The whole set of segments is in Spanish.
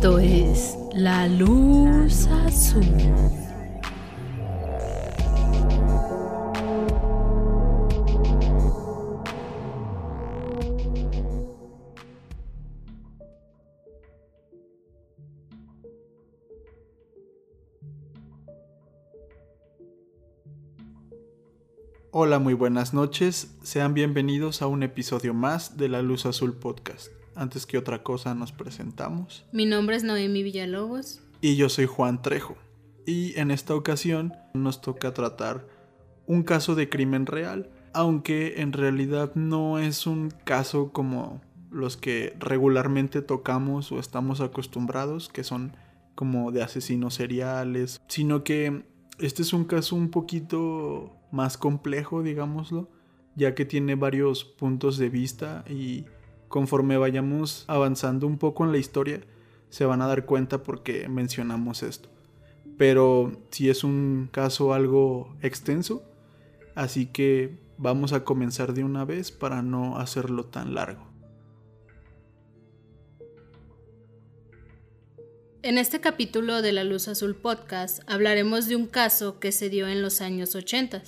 Esto es La Luz Azul. Hola, muy buenas noches. Sean bienvenidos a un episodio más de La Luz Azul Podcast. Antes que otra cosa nos presentamos. Mi nombre es Noemi Villalobos. Y yo soy Juan Trejo. Y en esta ocasión nos toca tratar un caso de crimen real, aunque en realidad no es un caso como los que regularmente tocamos o estamos acostumbrados, que son como de asesinos seriales, sino que este es un caso un poquito más complejo, digámoslo, ya que tiene varios puntos de vista y conforme vayamos avanzando un poco en la historia, se van a dar cuenta porque mencionamos esto. Pero si es un caso algo extenso, así que vamos a comenzar de una vez para no hacerlo tan largo. En este capítulo de La Luz Azul Podcast hablaremos de un caso que se dio en los años 80,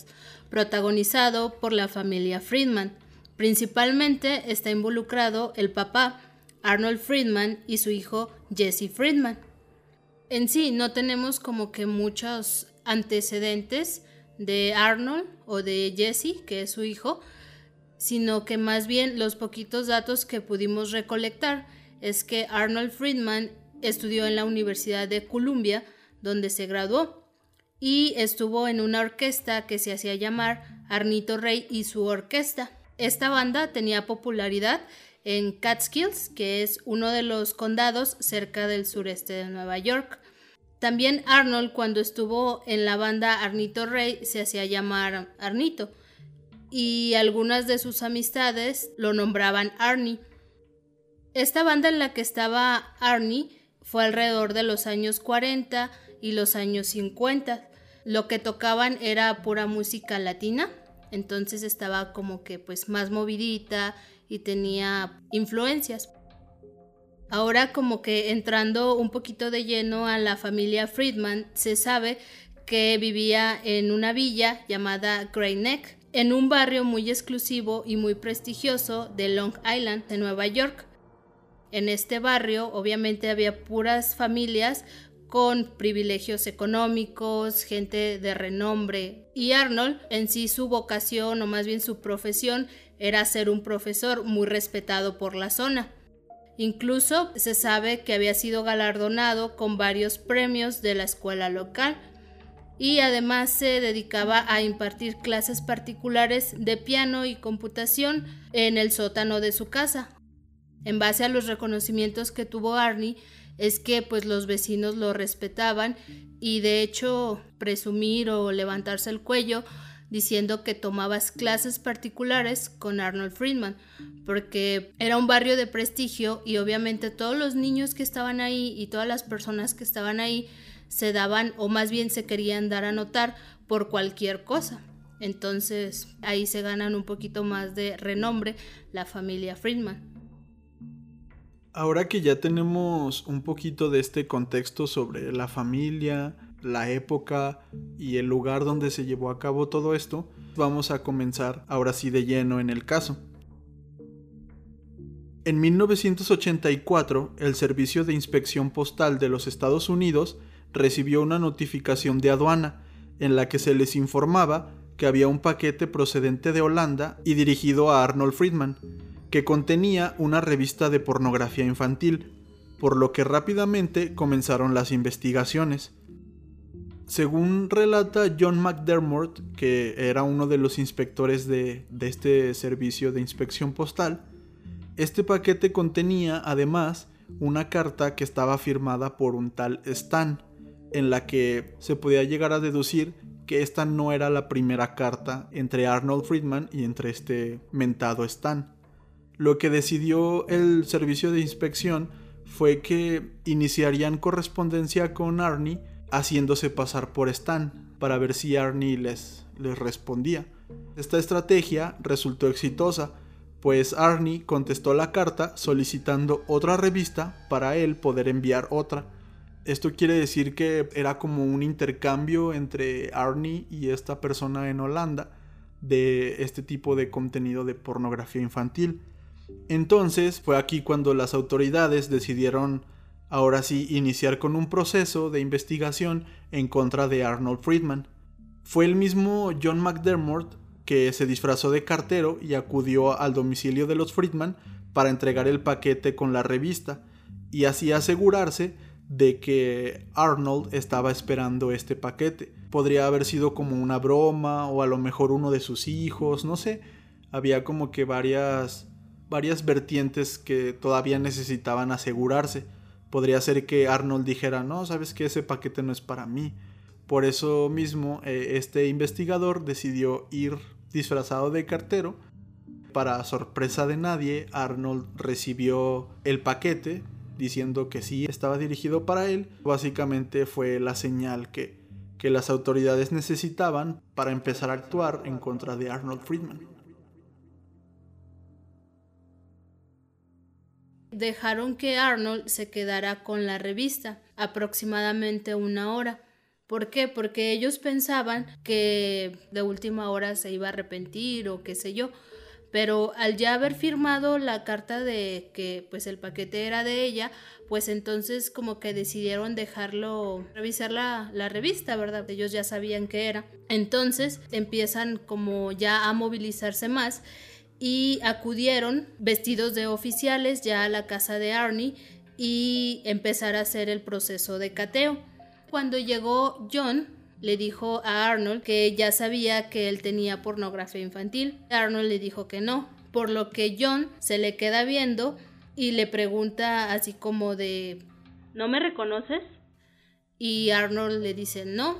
protagonizado por la familia Friedman. Principalmente está involucrado el papá, Arnold Friedman, y su hijo Jesse Friedman. En sí, no tenemos como que muchos antecedentes de Arnold o de Jesse, que es su hijo, sino que más bien los poquitos datos que pudimos recolectar es que Arnold Friedman estudió en la Universidad de Columbia, donde se graduó, y estuvo en una orquesta que se hacía llamar Arnito Rey y su orquesta. Esta banda tenía popularidad en Catskills, que es uno de los condados cerca del sureste de Nueva York. También Arnold, cuando estuvo en la banda Arnito Rey, se hacía llamar Arnito, y algunas de sus amistades lo nombraban Arnie. Esta banda en la que estaba Arnie fue alrededor de los años 40 y los años 50. Lo que tocaban era pura música latina, entonces estaba como que pues más movidita y tenía influencias. Ahora como que entrando un poquito de lleno a la familia Friedman, se sabe que vivía en una villa llamada Grey Neck, en un barrio muy exclusivo y muy prestigioso de Long Island, de Nueva York. En este barrio obviamente había puras familias con privilegios económicos, gente de renombre. Y Arnold, en sí su vocación o más bien su profesión, era ser un profesor muy respetado por la zona. Incluso se sabe que había sido galardonado con varios premios de la escuela local y además se dedicaba a impartir clases particulares de piano y computación en el sótano de su casa. En base a los reconocimientos que tuvo Arnie, es que pues los vecinos lo respetaban y de hecho presumir o levantarse el cuello diciendo que tomabas clases particulares con Arnold Friedman, porque era un barrio de prestigio y obviamente todos los niños que estaban ahí y todas las personas que estaban ahí se daban o más bien se querían dar a notar por cualquier cosa. Entonces ahí se ganan un poquito más de renombre la familia Friedman. Ahora que ya tenemos un poquito de este contexto sobre la familia, la época y el lugar donde se llevó a cabo todo esto, vamos a comenzar ahora sí de lleno en el caso. En 1984, el Servicio de Inspección Postal de los Estados Unidos recibió una notificación de aduana en la que se les informaba que había un paquete procedente de Holanda y dirigido a Arnold Friedman, que contenía una revista de pornografía infantil, por lo que rápidamente comenzaron las investigaciones. Según relata John McDermott, que era uno de los inspectores de, de este servicio de inspección postal, este paquete contenía además una carta que estaba firmada por un tal Stan, en la que se podía llegar a deducir que esta no era la primera carta entre Arnold Friedman y entre este mentado Stan. Lo que decidió el servicio de inspección fue que iniciarían correspondencia con Arnie haciéndose pasar por Stan para ver si Arnie les, les respondía. Esta estrategia resultó exitosa pues Arnie contestó la carta solicitando otra revista para él poder enviar otra. Esto quiere decir que era como un intercambio entre Arnie y esta persona en Holanda de este tipo de contenido de pornografía infantil. Entonces fue aquí cuando las autoridades decidieron ahora sí iniciar con un proceso de investigación en contra de Arnold Friedman. Fue el mismo John McDermott que se disfrazó de cartero y acudió al domicilio de los Friedman para entregar el paquete con la revista y así asegurarse de que Arnold estaba esperando este paquete. Podría haber sido como una broma o a lo mejor uno de sus hijos, no sé. Había como que varias varias vertientes que todavía necesitaban asegurarse. Podría ser que Arnold dijera, no, sabes que ese paquete no es para mí. Por eso mismo, eh, este investigador decidió ir disfrazado de cartero. Para sorpresa de nadie, Arnold recibió el paquete diciendo que sí estaba dirigido para él. Básicamente fue la señal que, que las autoridades necesitaban para empezar a actuar en contra de Arnold Friedman. Dejaron que Arnold se quedara con la revista aproximadamente una hora ¿Por qué? Porque ellos pensaban que de última hora se iba a arrepentir o qué sé yo. Pero al ya haber firmado la carta de que pues el paquete era de ella, pues entonces como que decidieron dejarlo revisar la, la revista, ¿verdad? Ellos ya sabían qué era. Entonces empiezan como ya a movilizarse más y acudieron vestidos de oficiales ya a la casa de Arnie y empezar a hacer el proceso de cateo. Cuando llegó John, le dijo a Arnold que ya sabía que él tenía pornografía infantil. Arnold le dijo que no, por lo que John se le queda viendo y le pregunta así como de ¿No me reconoces? Y Arnold le dice no.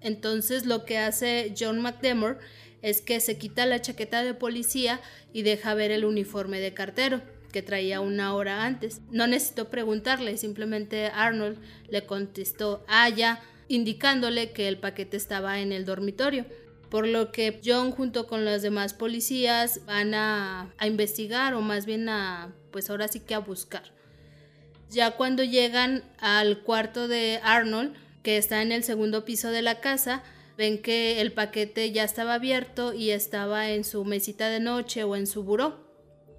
Entonces lo que hace John McDermott es que se quita la chaqueta de policía y deja ver el uniforme de cartero que traía una hora antes. No necesitó preguntarle, simplemente Arnold le contestó, ah, ya, indicándole que el paquete estaba en el dormitorio. Por lo que John junto con los demás policías van a, a investigar o más bien a, pues ahora sí que a buscar. Ya cuando llegan al cuarto de Arnold, que está en el segundo piso de la casa, ven que el paquete ya estaba abierto y estaba en su mesita de noche o en su buró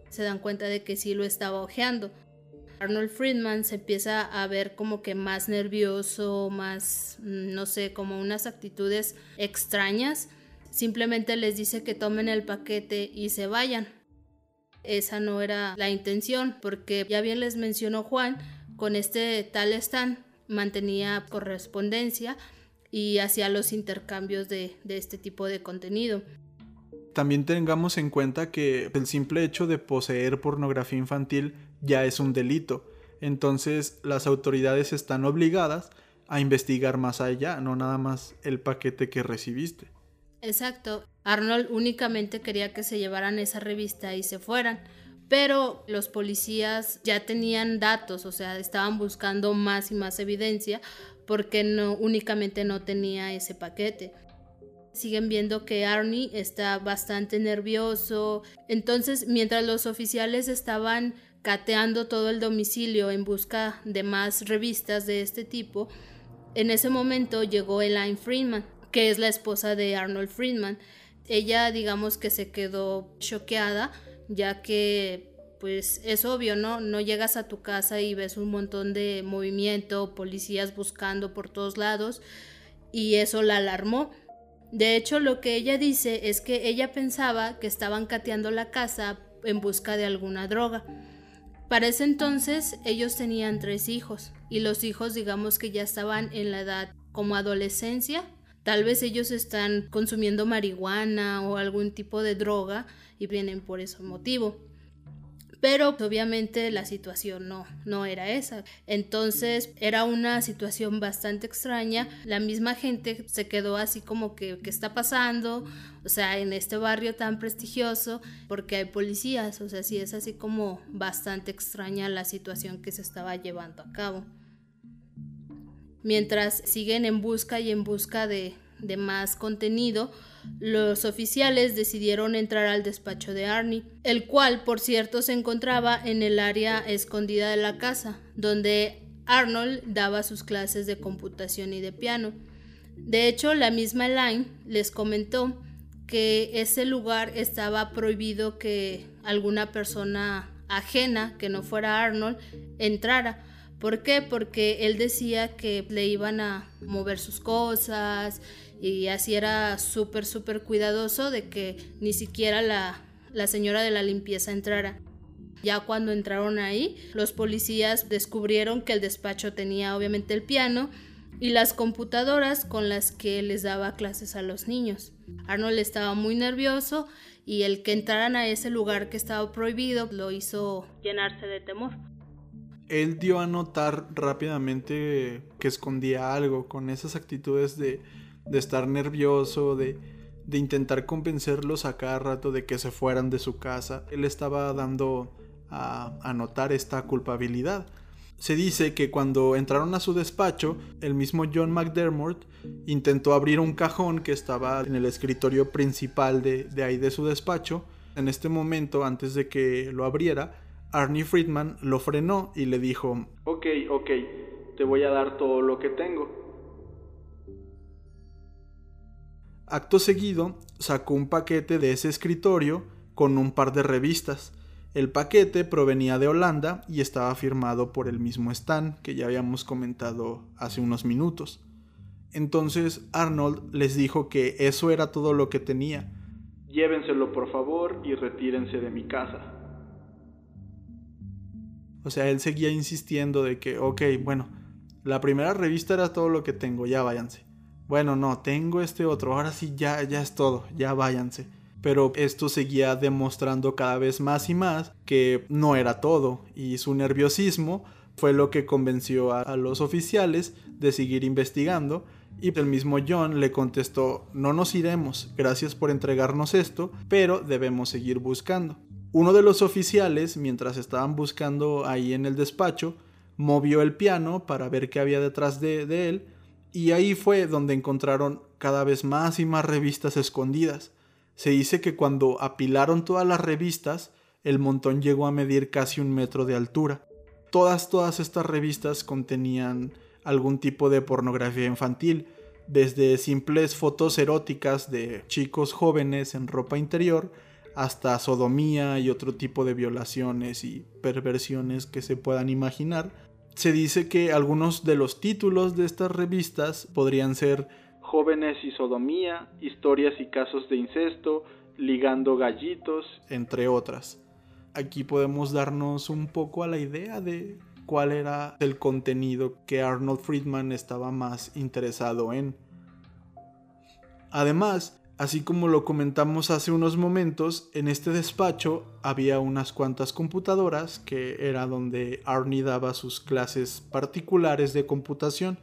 se dan cuenta de que sí lo estaba ojeando. Arnold Friedman se empieza a ver como que más nervioso, más, mm, no sé, como unas actitudes extrañas. Simplemente les dice que tomen el paquete y se vayan. Esa no era la intención, porque ya bien les mencionó Juan, con este tal Stan mantenía correspondencia y hacía los intercambios de, de este tipo de contenido. También tengamos en cuenta que el simple hecho de poseer pornografía infantil ya es un delito. Entonces las autoridades están obligadas a investigar más allá, no nada más el paquete que recibiste. Exacto. Arnold únicamente quería que se llevaran esa revista y se fueran. Pero los policías ya tenían datos, o sea, estaban buscando más y más evidencia porque no únicamente no tenía ese paquete siguen viendo que Arnie está bastante nervioso. Entonces, mientras los oficiales estaban cateando todo el domicilio en busca de más revistas de este tipo, en ese momento llegó Elaine Friedman, que es la esposa de Arnold Friedman. Ella, digamos que se quedó choqueada, ya que pues es obvio, ¿no? No llegas a tu casa y ves un montón de movimiento, policías buscando por todos lados, y eso la alarmó. De hecho, lo que ella dice es que ella pensaba que estaban cateando la casa en busca de alguna droga. Para ese entonces ellos tenían tres hijos y los hijos digamos que ya estaban en la edad como adolescencia. Tal vez ellos están consumiendo marihuana o algún tipo de droga y vienen por ese motivo pero obviamente la situación no, no era esa. Entonces era una situación bastante extraña, la misma gente se quedó así como que, ¿qué está pasando? O sea, en este barrio tan prestigioso, porque hay policías, o sea, sí es así como bastante extraña la situación que se estaba llevando a cabo. Mientras siguen en busca y en busca de, de más contenido, los oficiales decidieron entrar al despacho de Arnie, el cual, por cierto, se encontraba en el área escondida de la casa, donde Arnold daba sus clases de computación y de piano. De hecho, la misma Line les comentó que ese lugar estaba prohibido que alguna persona ajena, que no fuera Arnold, entrara. ¿Por qué? Porque él decía que le iban a mover sus cosas y así era súper, súper cuidadoso de que ni siquiera la, la señora de la limpieza entrara. Ya cuando entraron ahí, los policías descubrieron que el despacho tenía obviamente el piano y las computadoras con las que les daba clases a los niños. Arnold estaba muy nervioso y el que entraran a ese lugar que estaba prohibido lo hizo llenarse de temor. Él dio a notar rápidamente que escondía algo con esas actitudes de, de estar nervioso, de, de intentar convencerlos a cada rato de que se fueran de su casa. Él estaba dando a, a notar esta culpabilidad. Se dice que cuando entraron a su despacho, el mismo John McDermott intentó abrir un cajón que estaba en el escritorio principal de, de, ahí de su despacho. En este momento, antes de que lo abriera, Arnie Friedman lo frenó y le dijo, Ok, ok, te voy a dar todo lo que tengo. Acto seguido, sacó un paquete de ese escritorio con un par de revistas. El paquete provenía de Holanda y estaba firmado por el mismo Stan que ya habíamos comentado hace unos minutos. Entonces Arnold les dijo que eso era todo lo que tenía. Llévenselo por favor y retírense de mi casa. O sea, él seguía insistiendo de que, ok, bueno, la primera revista era todo lo que tengo, ya váyanse. Bueno, no, tengo este otro, ahora sí, ya, ya es todo, ya váyanse pero esto seguía demostrando cada vez más y más que no era todo y su nerviosismo fue lo que convenció a, los oficiales de seguir investigando y el mismo John le contestó no nos iremos, gracias por entregarnos esto, pero debemos seguir buscando. Uno de los oficiales, mientras estaban buscando ahí en el despacho, movió el piano para ver qué había detrás de, de él y ahí fue donde encontraron cada vez más y más revistas escondidas se dice que cuando apilaron todas las revistas, el montón llegó a medir casi un metro de altura. Todas, todas estas revistas contenían algún tipo de pornografía infantil, desde simples fotos eróticas de chicos jóvenes en ropa interior, hasta sodomía y otro tipo de violaciones y perversiones que se puedan imaginar. Se dice que algunos de los títulos de estas revistas podrían ser jóvenes y sodomía, historias y casos de incesto, ligando gallitos, entre otras. Aquí podemos darnos un poco a la idea de cuál era el contenido que Arnold Friedman estaba más interesado en. Además, así como lo comentamos hace unos momentos, en este despacho había unas cuantas computadoras que era donde Arnie daba sus clases particulares de computación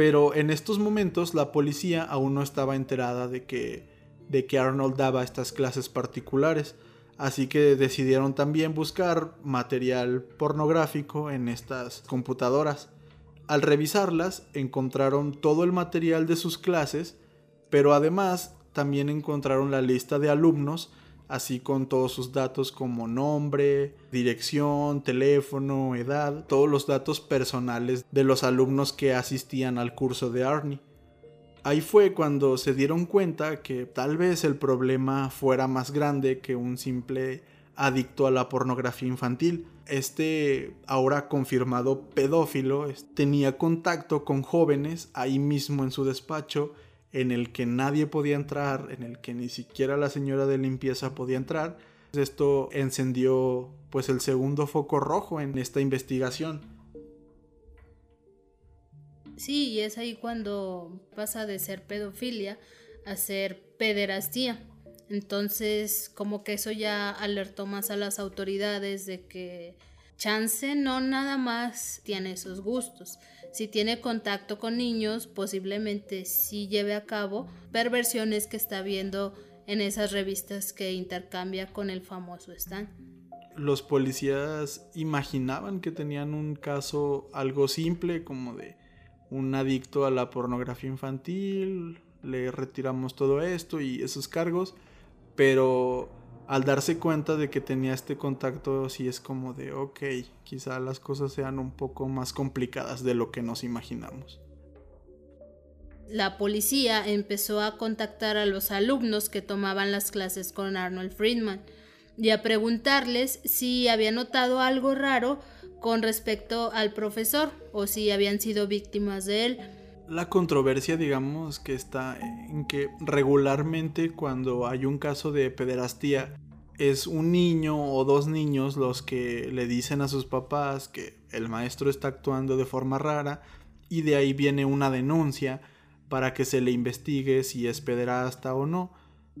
pero en estos momentos la policía aún no estaba enterada de que, de que Arnold daba estas clases particulares, así que decidieron también buscar material pornográfico en estas computadoras. Al revisarlas encontraron todo el material de sus clases, pero además también encontraron la lista de alumnos así con todos sus datos como nombre, dirección, teléfono, edad, todos los datos personales de los alumnos que asistían al curso de Arnie. Ahí fue cuando se dieron cuenta que tal vez el problema fuera más grande que un simple adicto a la pornografía infantil. Este ahora confirmado pedófilo tenía contacto con jóvenes ahí mismo en su despacho en el que nadie podía entrar, en el que ni siquiera la señora de limpieza podía entrar. Esto encendió pues el segundo foco rojo en esta investigación. Sí, y es ahí cuando pasa de ser pedofilia a ser pederastía. Entonces, como que eso ya alertó más a las autoridades de que Chance no nada más tiene esos gustos, si tiene contacto con niños, posiblemente sí lleve a cabo perversiones que está viendo en esas revistas que intercambia con el famoso Stan. Los policías imaginaban que tenían un caso algo simple como de un adicto a la pornografía infantil, le retiramos todo esto y esos cargos, pero al darse cuenta de que tenía este contacto, sí es como de, ok, quizá las cosas sean un poco más complicadas de lo que nos imaginamos. La policía empezó a contactar a los alumnos que tomaban las clases con Arnold Friedman y a preguntarles si había notado algo raro con respecto al profesor o si habían sido víctimas de él. La controversia, digamos, que está en que regularmente cuando hay un caso de pederastía es un niño o dos niños los que le dicen a sus papás que el maestro está actuando de forma rara y de ahí viene una denuncia para que se le investigue si es pederasta o no.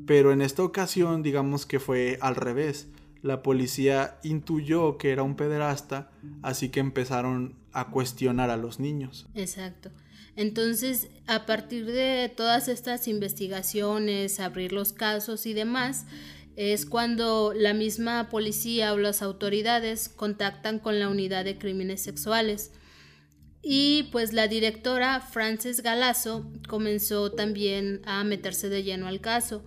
Pero en esta ocasión digamos que fue al revés. La policía intuyó que era un pederasta, así que empezaron a cuestionar a los niños. Exacto. Entonces, a partir de todas estas investigaciones, abrir los casos y demás, es cuando la misma policía o las autoridades contactan con la unidad de crímenes sexuales. Y pues la directora Frances Galazo comenzó también a meterse de lleno al caso.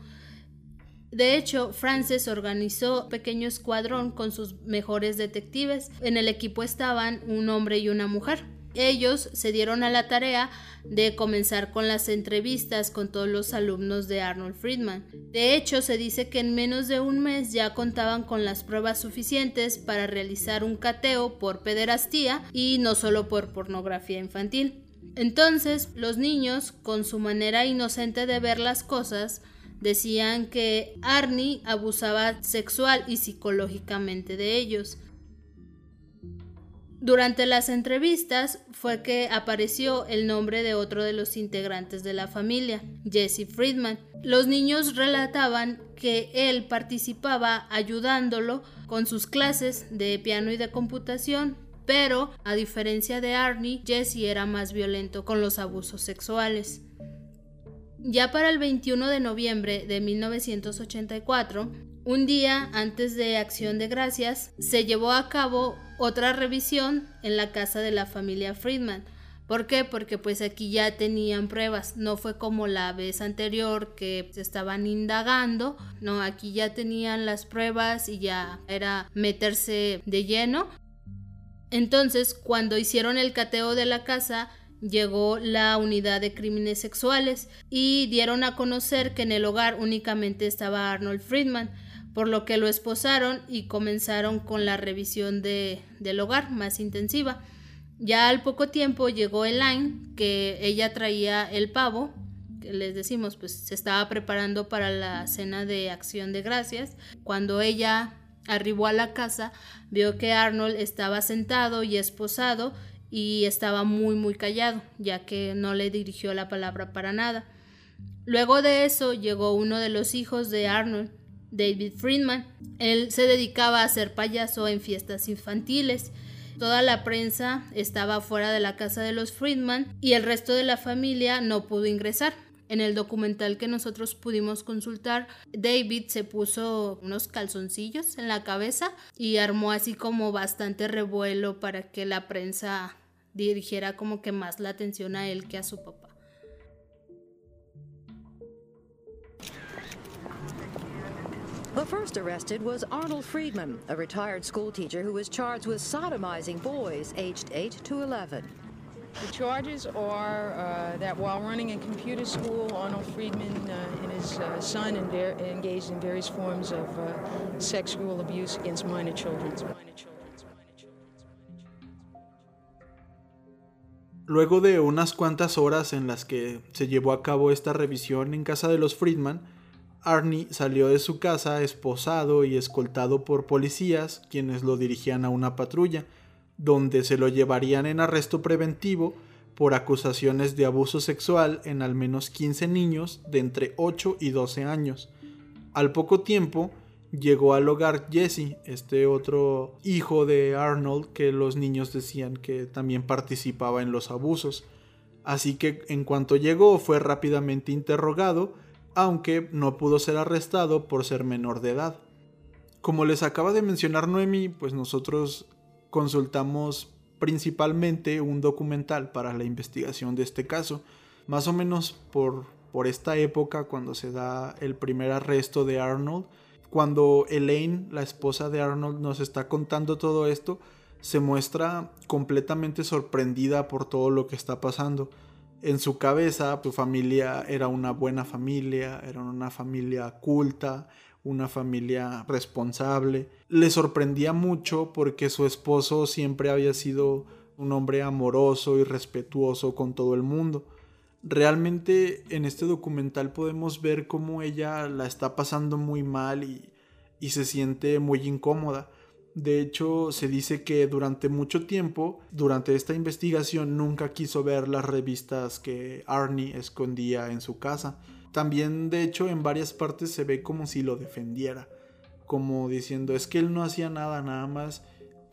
De hecho, Frances organizó un pequeño escuadrón con sus mejores detectives. En el equipo estaban un hombre y una mujer. Ellos se dieron a la tarea de comenzar con las entrevistas con todos los alumnos de Arnold Friedman. De hecho, se dice que en menos de un mes ya contaban con las pruebas suficientes para realizar un cateo por pederastía y no solo por pornografía infantil. Entonces, los niños, con su manera inocente de ver las cosas, decían que Arnie abusaba sexual y psicológicamente de ellos. Durante las entrevistas fue que apareció el nombre de otro de los integrantes de la familia, Jesse Friedman. Los niños relataban que él participaba ayudándolo con sus clases de piano y de computación, pero a diferencia de Arnie, Jesse era más violento con los abusos sexuales. Ya para el 21 de noviembre de 1984, un día antes de Acción de Gracias, se llevó a cabo otra revisión en la casa de la familia Friedman. ¿Por qué? Porque pues aquí ya tenían pruebas, no fue como la vez anterior que se estaban indagando, no, aquí ya tenían las pruebas y ya era meterse de lleno. Entonces, cuando hicieron el cateo de la casa, llegó la unidad de crímenes sexuales y dieron a conocer que en el hogar únicamente estaba Arnold Friedman por lo que lo esposaron y comenzaron con la revisión de, del hogar más intensiva. Ya al poco tiempo llegó Elaine, que ella traía el pavo, que les decimos, pues se estaba preparando para la cena de acción de gracias. Cuando ella arribó a la casa, vio que Arnold estaba sentado y esposado y estaba muy muy callado, ya que no le dirigió la palabra para nada. Luego de eso llegó uno de los hijos de Arnold, David Friedman. Él se dedicaba a ser payaso en fiestas infantiles. Toda la prensa estaba fuera de la casa de los Friedman y el resto de la familia no pudo ingresar. En el documental que nosotros pudimos consultar, David se puso unos calzoncillos en la cabeza y armó así como bastante revuelo para que la prensa dirigiera como que más la atención a él que a su papá. The first arrested was Arnold Friedman, a retired schoolteacher who was charged with sodomizing boys aged 8 to 11. The charges are uh, that while running a computer school, Arnold Friedman uh, and his uh, son engaged in various forms of uh, sexual abuse against minor children. Luego de unas cuantas horas en las que se llevó a cabo esta revisión en casa de los Friedman, Arnie salió de su casa esposado y escoltado por policías, quienes lo dirigían a una patrulla, donde se lo llevarían en arresto preventivo por acusaciones de abuso sexual en al menos 15 niños de entre 8 y 12 años. Al poco tiempo llegó al hogar Jesse, este otro hijo de Arnold que los niños decían que también participaba en los abusos. Así que en cuanto llegó fue rápidamente interrogado aunque no pudo ser arrestado por ser menor de edad. Como les acaba de mencionar Noemi, pues nosotros consultamos principalmente un documental para la investigación de este caso, más o menos por por esta época cuando se da el primer arresto de Arnold. Cuando Elaine, la esposa de Arnold, nos está contando todo esto, se muestra completamente sorprendida por todo lo que está pasando. En su cabeza, su familia era una buena familia, era una familia culta, una familia responsable. Le sorprendía mucho porque su esposo siempre había sido un hombre amoroso y respetuoso con todo el mundo. Realmente en este documental podemos ver cómo ella la está pasando muy mal y, y se siente muy incómoda. De hecho, se dice que durante mucho tiempo, durante esta investigación, nunca quiso ver las revistas que Arnie escondía en su casa. También, de hecho, en varias partes se ve como si lo defendiera, como diciendo, es que él no hacía nada, nada más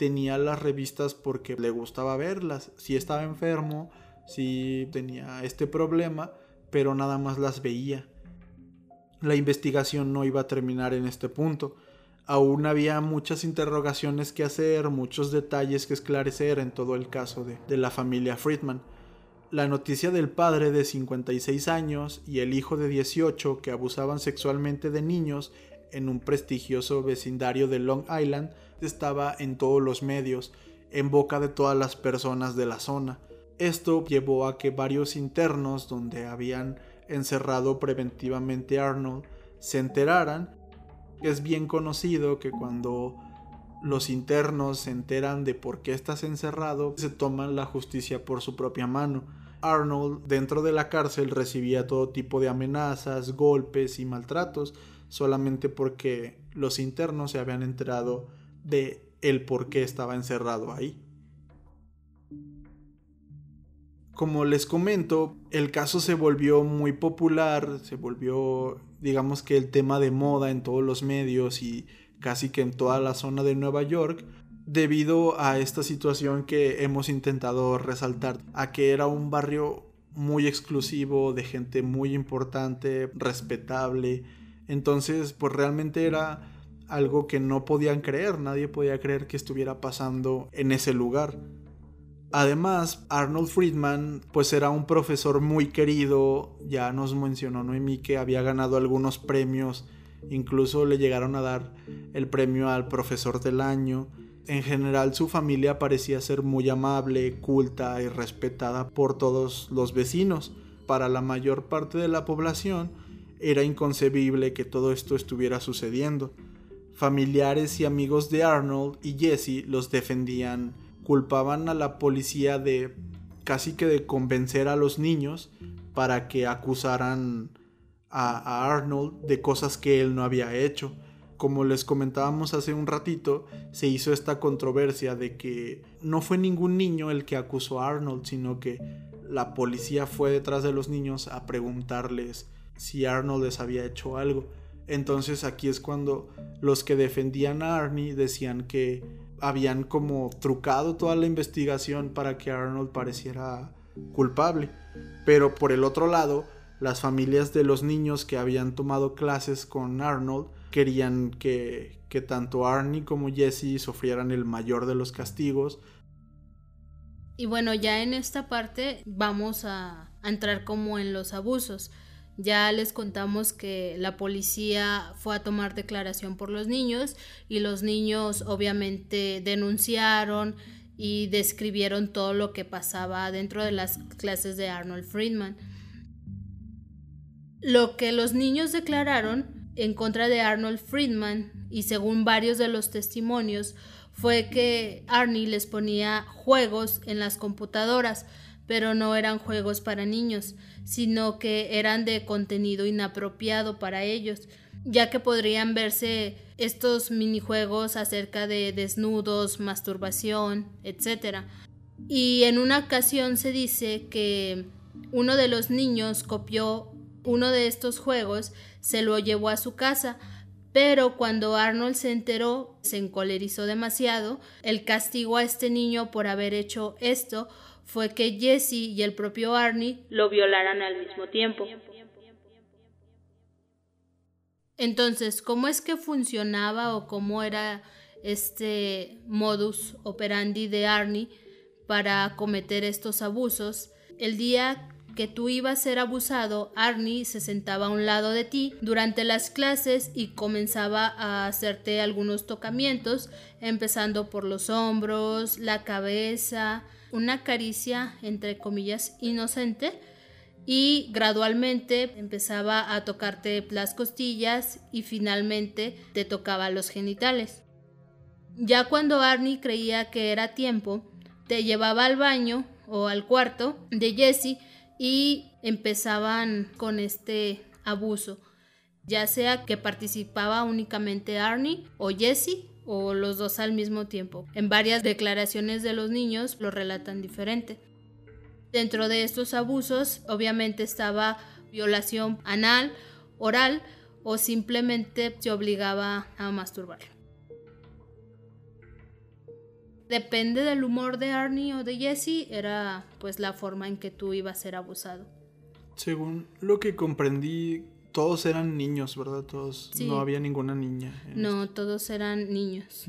tenía las revistas porque le gustaba verlas. Si estaba enfermo, si tenía este problema, pero nada más las veía. La investigación no iba a terminar en este punto. Aún había muchas interrogaciones que hacer, muchos detalles que esclarecer en todo el caso de, de la familia Friedman. La noticia del padre de 56 años y el hijo de 18 que abusaban sexualmente de niños en un prestigioso vecindario de Long Island estaba en todos los medios, en boca de todas las personas de la zona. Esto llevó a que varios internos donde habían encerrado preventivamente a Arnold se enteraran. Es bien conocido que cuando los internos se enteran de por qué estás encerrado, se toman la justicia por su propia mano. Arnold dentro de la cárcel recibía todo tipo de amenazas, golpes y maltratos solamente porque los internos se habían enterado de el por qué estaba encerrado ahí. Como les comento, el caso se volvió muy popular, se volvió, digamos que el tema de moda en todos los medios y casi que en toda la zona de Nueva York, debido a esta situación que hemos intentado resaltar, a que era un barrio muy exclusivo, de gente muy importante, respetable. Entonces, pues realmente era algo que no podían creer, nadie podía creer que estuviera pasando en ese lugar. Además, Arnold Friedman pues era un profesor muy querido, ya nos mencionó Noemí que había ganado algunos premios, incluso le llegaron a dar el premio al profesor del año. En general su familia parecía ser muy amable, culta y respetada por todos los vecinos. Para la mayor parte de la población era inconcebible que todo esto estuviera sucediendo. Familiares y amigos de Arnold y Jesse los defendían, culpaban a la policía de casi que de convencer a los niños para que acusaran a, Arnold de cosas que él no había hecho. Como les comentábamos hace un ratito, se hizo esta controversia de que no fue ningún niño el que acusó a Arnold, sino que la policía fue detrás de los niños a preguntarles si Arnold les había hecho algo. Entonces aquí es cuando los que defendían a Arnie decían que habían como trucado toda la investigación para que Arnold pareciera culpable. Pero por el otro lado, las familias de los niños que habían tomado clases con Arnold querían que, que tanto Arnie como Jesse sufrieran el mayor de los castigos. Y bueno, ya en esta parte vamos a, a entrar como en los abusos. Ya les contamos que la policía fue a tomar declaración por los niños y los niños obviamente denunciaron y describieron todo lo que pasaba dentro de las clases de Arnold Friedman. Lo que los niños declararon en contra de Arnold Friedman y según varios de los testimonios fue que Arnie les ponía juegos en las computadoras pero no eran juegos para niños, sino que eran de contenido inapropiado para ellos, ya que podrían verse estos minijuegos acerca de desnudos, masturbación, etc. Y en una ocasión se dice que uno de los niños copió uno de estos juegos, se lo llevó a su casa, pero cuando Arnold se enteró, se encolerizó demasiado, el castigo a este niño por haber hecho esto fue que Jesse y el propio Arnie lo violaran al mismo tiempo. Entonces, ¿cómo es que funcionaba o cómo era este modus operandi de Arnie para cometer estos abusos? El día que tú ibas a ser abusado, Arnie se sentaba a un lado de ti durante las clases y comenzaba a hacerte algunos tocamientos, empezando por los hombros, la cabeza, una caricia entre comillas inocente y gradualmente empezaba a tocarte las costillas y finalmente te tocaba los genitales. Ya cuando Arnie creía que era tiempo, te llevaba al baño o al cuarto de Jesse y empezaban con este abuso, ya sea que participaba únicamente Arnie o Jesse o los dos al mismo tiempo. En varias declaraciones de los niños lo relatan diferente. Dentro de estos abusos obviamente estaba violación anal, oral o simplemente se obligaba a masturbar. Depende del humor de Arnie o de Jesse, era pues la forma en que tú ibas a ser abusado. Según lo que comprendí, todos eran niños, ¿verdad? Todos, no había ninguna niña. No, todos eran niños.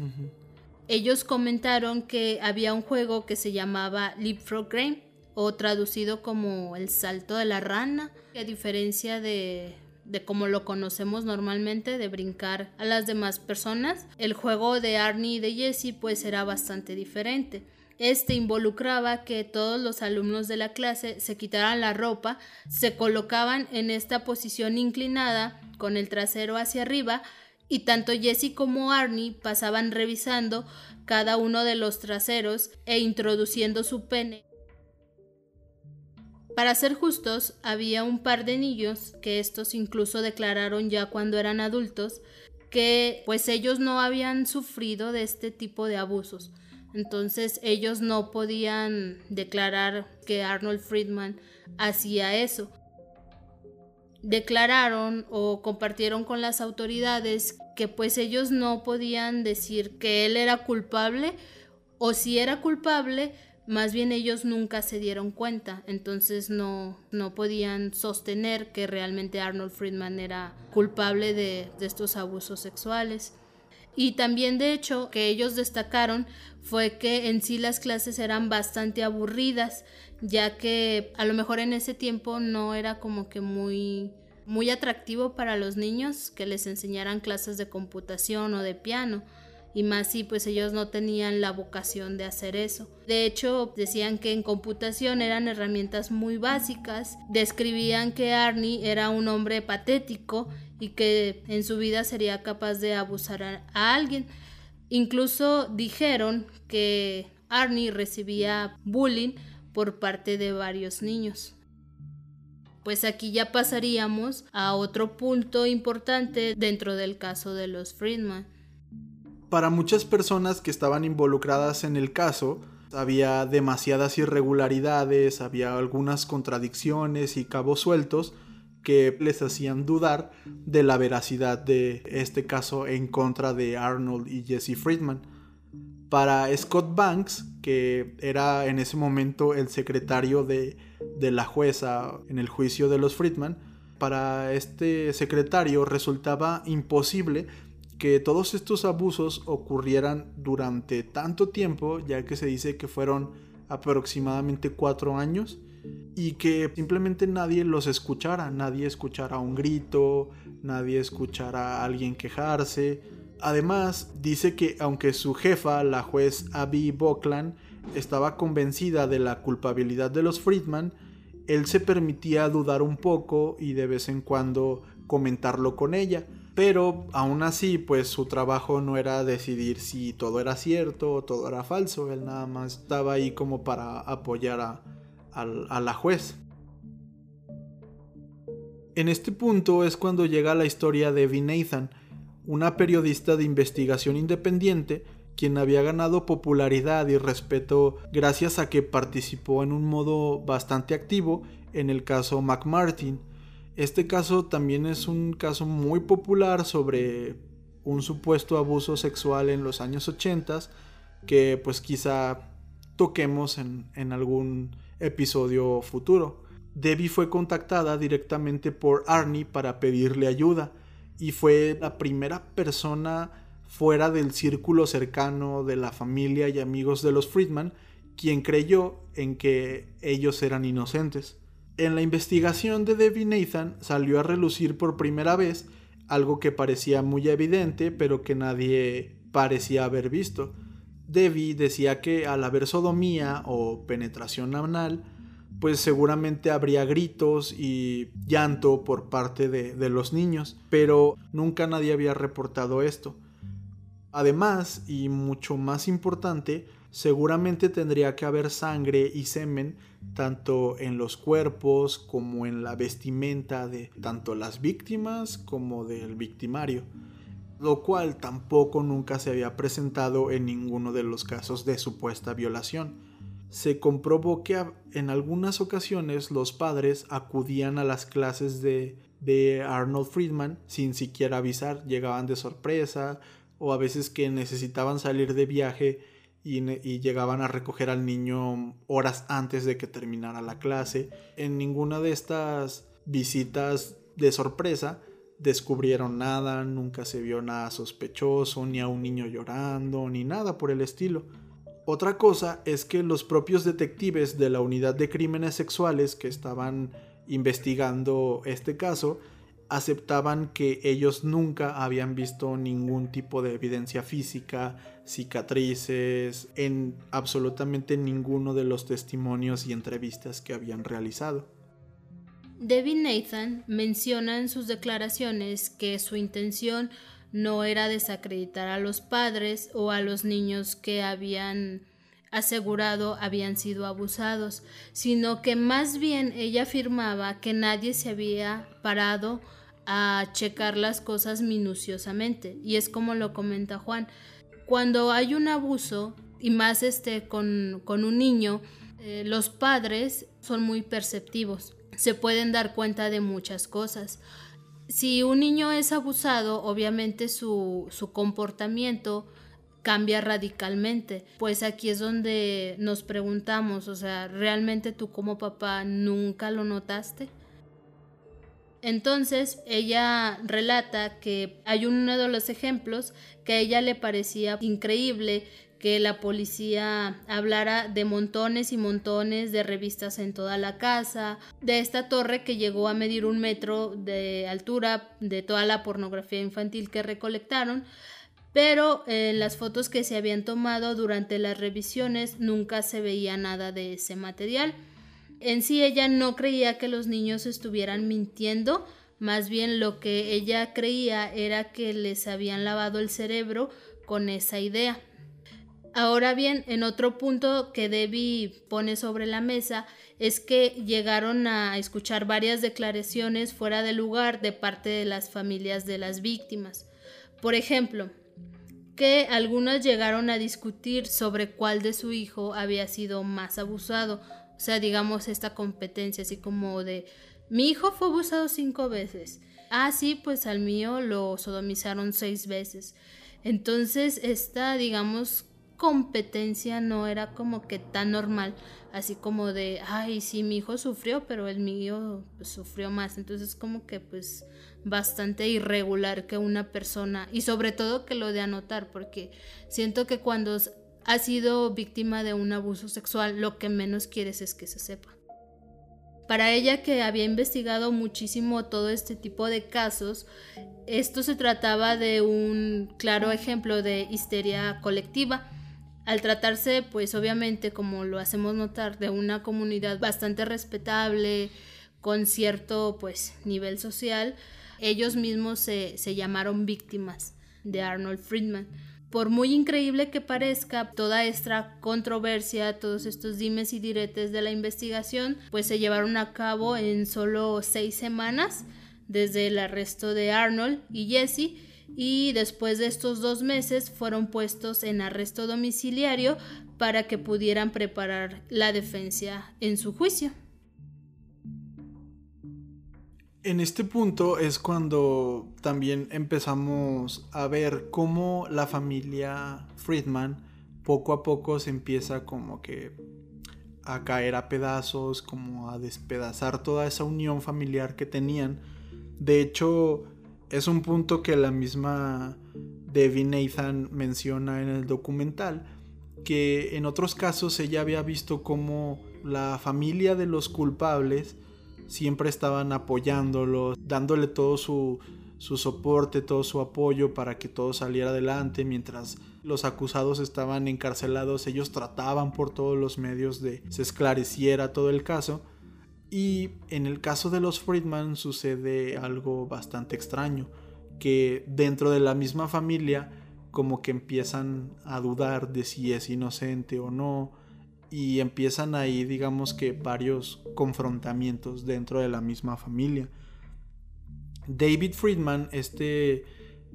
Ellos comentaron que había un juego que se llamaba Leapfrog Game, o traducido como el salto de la rana, a diferencia de de como lo conocemos normalmente, de brincar a las demás personas. El juego de Arnie y de Jesse pues era bastante diferente. Este involucraba que todos los alumnos de la clase se quitaran la ropa, se colocaban en esta posición inclinada con el trasero hacia arriba y tanto Jesse como Arnie pasaban revisando cada uno de los traseros e introduciendo su pene para ser justos, había un par de niños, que estos incluso declararon ya cuando eran adultos, que pues ellos no habían sufrido de este tipo de abusos. Entonces ellos no podían declarar que Arnold Friedman hacía eso. Declararon o compartieron con las autoridades que pues ellos no podían decir que él era culpable o si era culpable más bien ellos nunca se dieron cuenta, entonces no, no podían sostener que realmente Arnold Friedman era culpable de, de estos abusos sexuales. Y también de hecho que ellos destacaron fue que en sí las clases eran bastante aburridas, ya que a lo mejor en ese tiempo no era como que muy muy atractivo para los niños que les enseñaran clases de computación o de piano y más si pues ellos no tenían la vocación de hacer eso. De hecho, decían que en computación eran herramientas muy básicas, describían que Arnie era un hombre patético y que en su vida sería capaz de abusar a, alguien. Incluso dijeron que Arnie recibía bullying por parte de varios niños. Pues aquí ya pasaríamos a otro punto importante dentro del caso de los Friedman para muchas personas que estaban involucradas en el caso, había demasiadas irregularidades, había algunas contradicciones y cabos sueltos que les hacían dudar de la veracidad de este caso en contra de Arnold y Jesse Friedman. Para Scott Banks, que era en ese momento el secretario de, de la jueza en el juicio de los Friedman, para este secretario resultaba imposible que todos estos abusos ocurrieran durante tanto tiempo, ya que se dice que fueron aproximadamente cuatro años, y que simplemente nadie los escuchara, nadie escuchara un grito, nadie escuchara a alguien quejarse. Además, dice que aunque su jefa, la juez Abby Buckland, estaba convencida de la culpabilidad de los Friedman, él se permitía dudar un poco y de vez en cuando comentarlo con ella pero aún así, pues su trabajo no era decidir si todo era cierto o todo era falso. Él nada más estaba ahí como para apoyar a, a la juez. En este punto es cuando llega la historia de Evie Nathan, una periodista de investigación independiente quien había ganado popularidad y respeto gracias a que participó en un modo bastante activo en el caso McMartin, este caso también es un caso muy popular sobre un supuesto abuso sexual en los años 80 que pues quizá toquemos en, en algún episodio futuro. Debbie fue contactada directamente por Arnie para pedirle ayuda y fue la primera persona fuera del círculo cercano de la familia y amigos de los Friedman quien creyó en que ellos eran inocentes. En la investigación de Debbie Nathan salió a relucir por primera vez algo que parecía muy evidente, pero que nadie parecía haber visto. Debbie decía que al haber sodomía o penetración anal, pues seguramente habría gritos y llanto por parte de, de, los niños, pero nunca nadie había reportado esto. Además, y mucho más importante, seguramente tendría que haber sangre y semen tanto en los cuerpos como en la vestimenta de tanto las víctimas como del victimario, lo cual tampoco nunca se había presentado en ninguno de los casos de supuesta violación. Se comprobó que en algunas ocasiones los padres acudían a las clases de, de Arnold Friedman sin siquiera avisar, llegaban de sorpresa o a veces que necesitaban salir de viaje y, llegaban a recoger al niño horas antes de que terminara la clase. En ninguna de estas visitas de sorpresa descubrieron nada, nunca se vio nada sospechoso, ni a un niño llorando, ni nada por el estilo. Otra cosa es que los propios detectives de la unidad de crímenes sexuales que estaban investigando este caso aceptaban que ellos nunca habían visto ningún tipo de evidencia física, cicatrices, en absolutamente ninguno de los testimonios y entrevistas que habían realizado. Debbie Nathan menciona en sus declaraciones que su intención no era desacreditar a los padres o a los niños que habían asegurado habían sido abusados, sino que más bien ella afirmaba que nadie se había parado a checar las cosas minuciosamente. Y es como lo comenta Juan. Cuando hay un abuso, y más este con, un niño, eh, los padres son muy perceptivos. Se pueden dar cuenta de muchas cosas. Si un niño es abusado, obviamente su, su comportamiento cambia radicalmente. Pues aquí es donde nos preguntamos, o sea, ¿realmente tú como papá nunca lo notaste? Entonces ella relata que hay uno de los ejemplos que a ella le parecía increíble que la policía hablara de montones y montones de revistas en toda la casa, de esta torre que llegó a medir un metro de altura de toda la pornografía infantil que recolectaron, pero en las fotos que se habían tomado durante las revisiones nunca se veía nada de ese material. En sí ella no creía que los niños estuvieran mintiendo, más bien lo que ella creía era que les habían lavado el cerebro con esa idea. Ahora bien, en otro punto que Debbie pone sobre la mesa es que llegaron a escuchar varias declaraciones fuera de lugar de parte de las familias de las víctimas. Por ejemplo, que algunas llegaron a discutir sobre cuál de su hijo había sido más abusado o sea, digamos esta competencia así como de, mi hijo fue abusado cinco veces. Ah, sí, pues al mío lo sodomizaron seis veces. Entonces, esta, digamos, competencia no era como que tan normal, así como de, ay, sí, mi hijo sufrió, pero el mío pues, sufrió más. Entonces, como que pues bastante irregular que una persona, y sobre todo que lo de anotar, porque siento que cuando ha sido víctima de un abuso sexual, lo que menos quieres es que se sepa. Para ella que había investigado muchísimo todo este tipo de casos, esto se trataba de un claro ejemplo de histeria colectiva. Al tratarse, pues obviamente, como lo hacemos notar, de una comunidad bastante respetable, con cierto pues nivel social, ellos mismos se, se llamaron víctimas de Arnold Friedman. Por muy increíble que parezca toda esta controversia, todos estos dimes y diretes de la investigación, pues se llevaron a cabo en solo seis semanas desde el arresto de Arnold y Jesse y después de estos dos meses fueron puestos en arresto domiciliario para que pudieran preparar la defensa en su juicio. En este punto es cuando también empezamos a ver cómo la familia Friedman poco a poco se empieza como que a caer a pedazos, como a despedazar toda esa unión familiar que tenían. De hecho, es un punto que la misma Debbie Nathan menciona en el documental, que en otros casos ella había visto cómo la familia de los culpables siempre estaban apoyándolo, dándole todo su, su soporte, todo su apoyo para que todo saliera adelante mientras los acusados estaban encarcelados, ellos trataban por todos los medios de se esclareciera todo el caso. Y en el caso de los Friedman sucede algo bastante extraño, que dentro de la misma familia como que empiezan a dudar de si es inocente o no y empiezan ahí digamos que varios confrontamientos dentro de la misma familia. David Friedman, este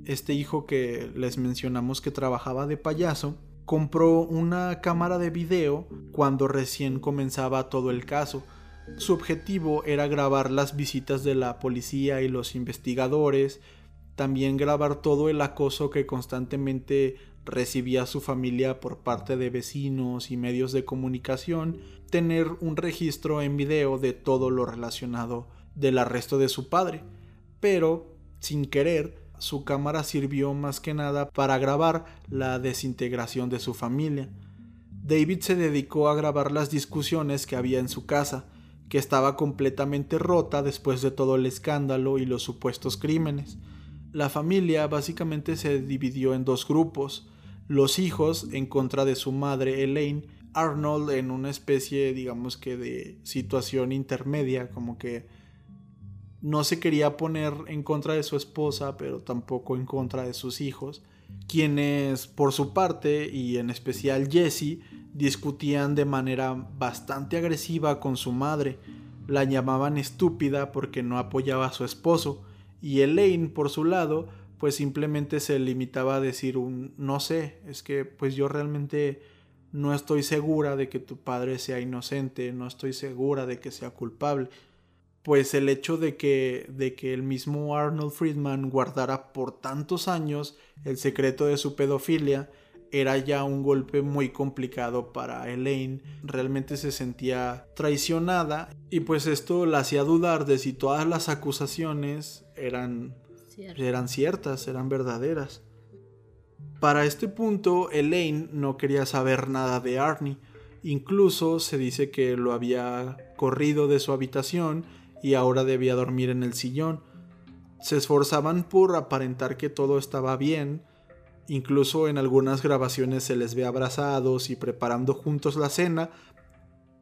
este hijo que les mencionamos que trabajaba de payaso, compró una cámara de video cuando recién comenzaba todo el caso. Su objetivo era grabar las visitas de la policía y los investigadores, también grabar todo el acoso que constantemente recibía su familia por parte de vecinos y medios de comunicación, tener un registro en video de todo lo relacionado del arresto de su padre. Pero, sin querer, su cámara sirvió más que nada para grabar la desintegración de su familia. David se dedicó a grabar las discusiones que había en su casa, que estaba completamente rota después de todo el escándalo y los supuestos crímenes. La familia básicamente se dividió en dos grupos, los hijos en contra de su madre Elaine, Arnold en una especie digamos que de situación intermedia, como que no se quería poner en contra de su esposa, pero tampoco en contra de sus hijos, quienes por su parte, y en especial Jesse, discutían de manera bastante agresiva con su madre, la llamaban estúpida porque no apoyaba a su esposo, y Elaine, por su lado, pues simplemente se limitaba a decir un no sé, es que pues yo realmente no estoy segura de que tu padre sea inocente, no estoy segura de que sea culpable pues el hecho de que, de que el mismo Arnold Friedman guardara por tantos años el secreto de su pedofilia era ya un golpe muy complicado para Elaine. Realmente se sentía traicionada y pues esto la hacía dudar de si todas las acusaciones eran, eran ciertas, eran verdaderas. Para este punto, Elaine no quería saber nada de Arnie. Incluso se dice que lo había corrido de su habitación y ahora debía dormir en el sillón. Se esforzaban por aparentar que todo estaba bien, incluso en algunas grabaciones se les ve abrazados y preparando juntos la cena,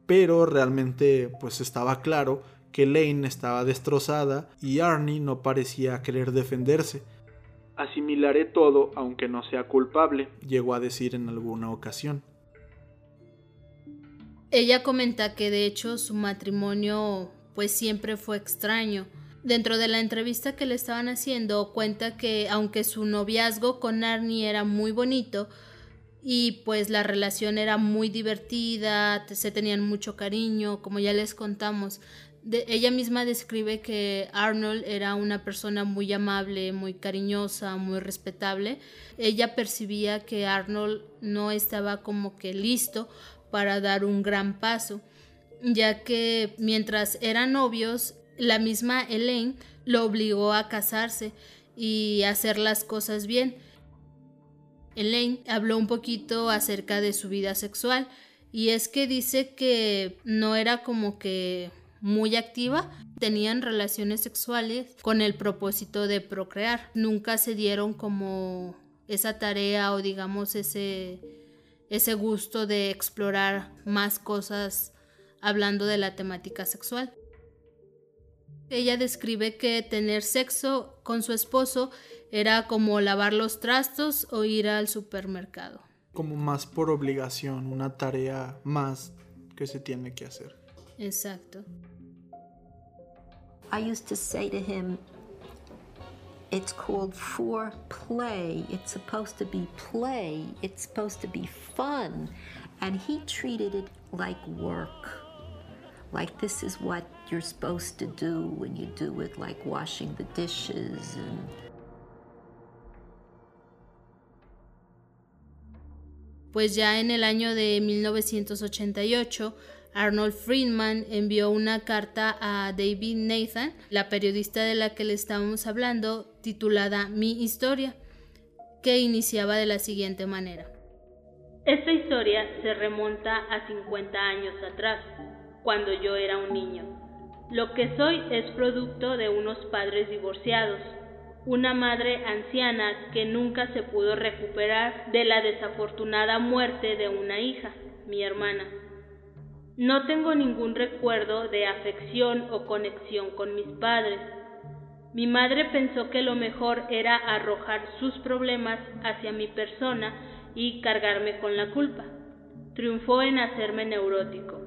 pero realmente pues estaba claro que Lane estaba destrozada y Arnie no parecía querer defenderse. Asimilaré todo aunque no sea culpable, llegó a decir en alguna ocasión. Ella comenta que de hecho su matrimonio pues siempre fue extraño. Dentro de la entrevista que le estaban haciendo, cuenta que aunque su noviazgo con Arnie era muy bonito y pues la relación era muy divertida, se tenían mucho cariño, como ya les contamos, ella misma describe que Arnold era una persona muy amable, muy cariñosa, muy respetable. Ella percibía que Arnold no estaba como que listo para dar un gran paso ya que mientras eran novios, la misma Elaine lo obligó a casarse y hacer las cosas bien. Elaine habló un poquito acerca de su vida sexual y es que dice que no era como que muy activa, tenían relaciones sexuales con el propósito de procrear, nunca se dieron como esa tarea o digamos ese ese gusto de explorar más cosas hablando de la temática sexual. Ella describe que tener sexo con su esposo era como lavar los trastos o ir al supermercado. Como más por obligación, una tarea más que se tiene que hacer. Exacto. I used to say to him, it's called foreplay. It's supposed to be play. It's supposed to be fun. And he treated it like work. like this is what you're supposed to do when you do it, like washing the dishes and. Pues ya en el año de 1988, Arnold Friedman envió una carta a David Nathan, la periodista de la que le estábamos hablando, titulada Mi historia, que iniciaba de la siguiente manera. Esta historia se remonta a 50 años atrás, cuando yo era un niño. Lo que soy es producto de unos padres divorciados, una madre anciana que nunca se pudo recuperar de la desafortunada muerte de una hija, mi hermana. No tengo ningún recuerdo de afección o conexión con mis padres. Mi madre pensó que lo mejor era arrojar sus problemas hacia mi persona y cargarme con la culpa. Triunfó en hacerme neurótico.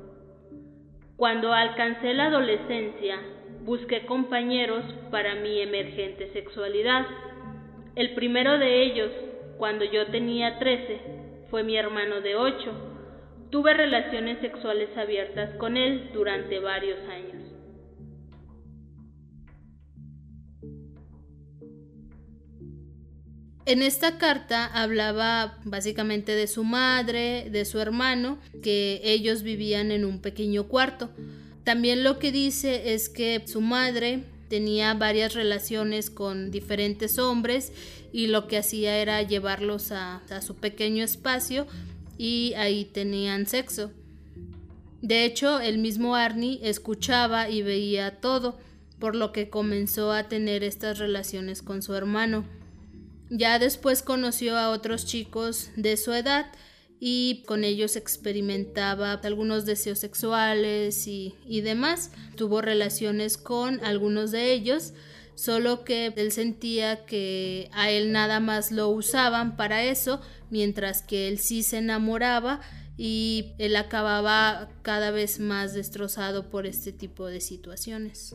Cuando alcancé la adolescencia, busqué compañeros para mi emergente sexualidad. El primero de ellos, cuando yo tenía 13, fue mi hermano de 8. Tuve relaciones sexuales abiertas con él durante varios años. En esta carta hablaba básicamente de su madre, de su hermano, que ellos vivían en un pequeño cuarto. También lo que dice es que su madre tenía varias relaciones con diferentes hombres y lo que hacía era llevarlos a, su pequeño espacio y ahí tenían sexo. De hecho, el mismo Arnie escuchaba y veía todo, por lo que comenzó a tener estas relaciones con su hermano. Ya después conoció a otros chicos de su edad y con ellos experimentaba algunos deseos sexuales y, demás. Tuvo relaciones con algunos de ellos, solo que él sentía que a él nada más lo usaban para eso, mientras que él sí se enamoraba y él acababa cada vez más destrozado por este tipo de situaciones.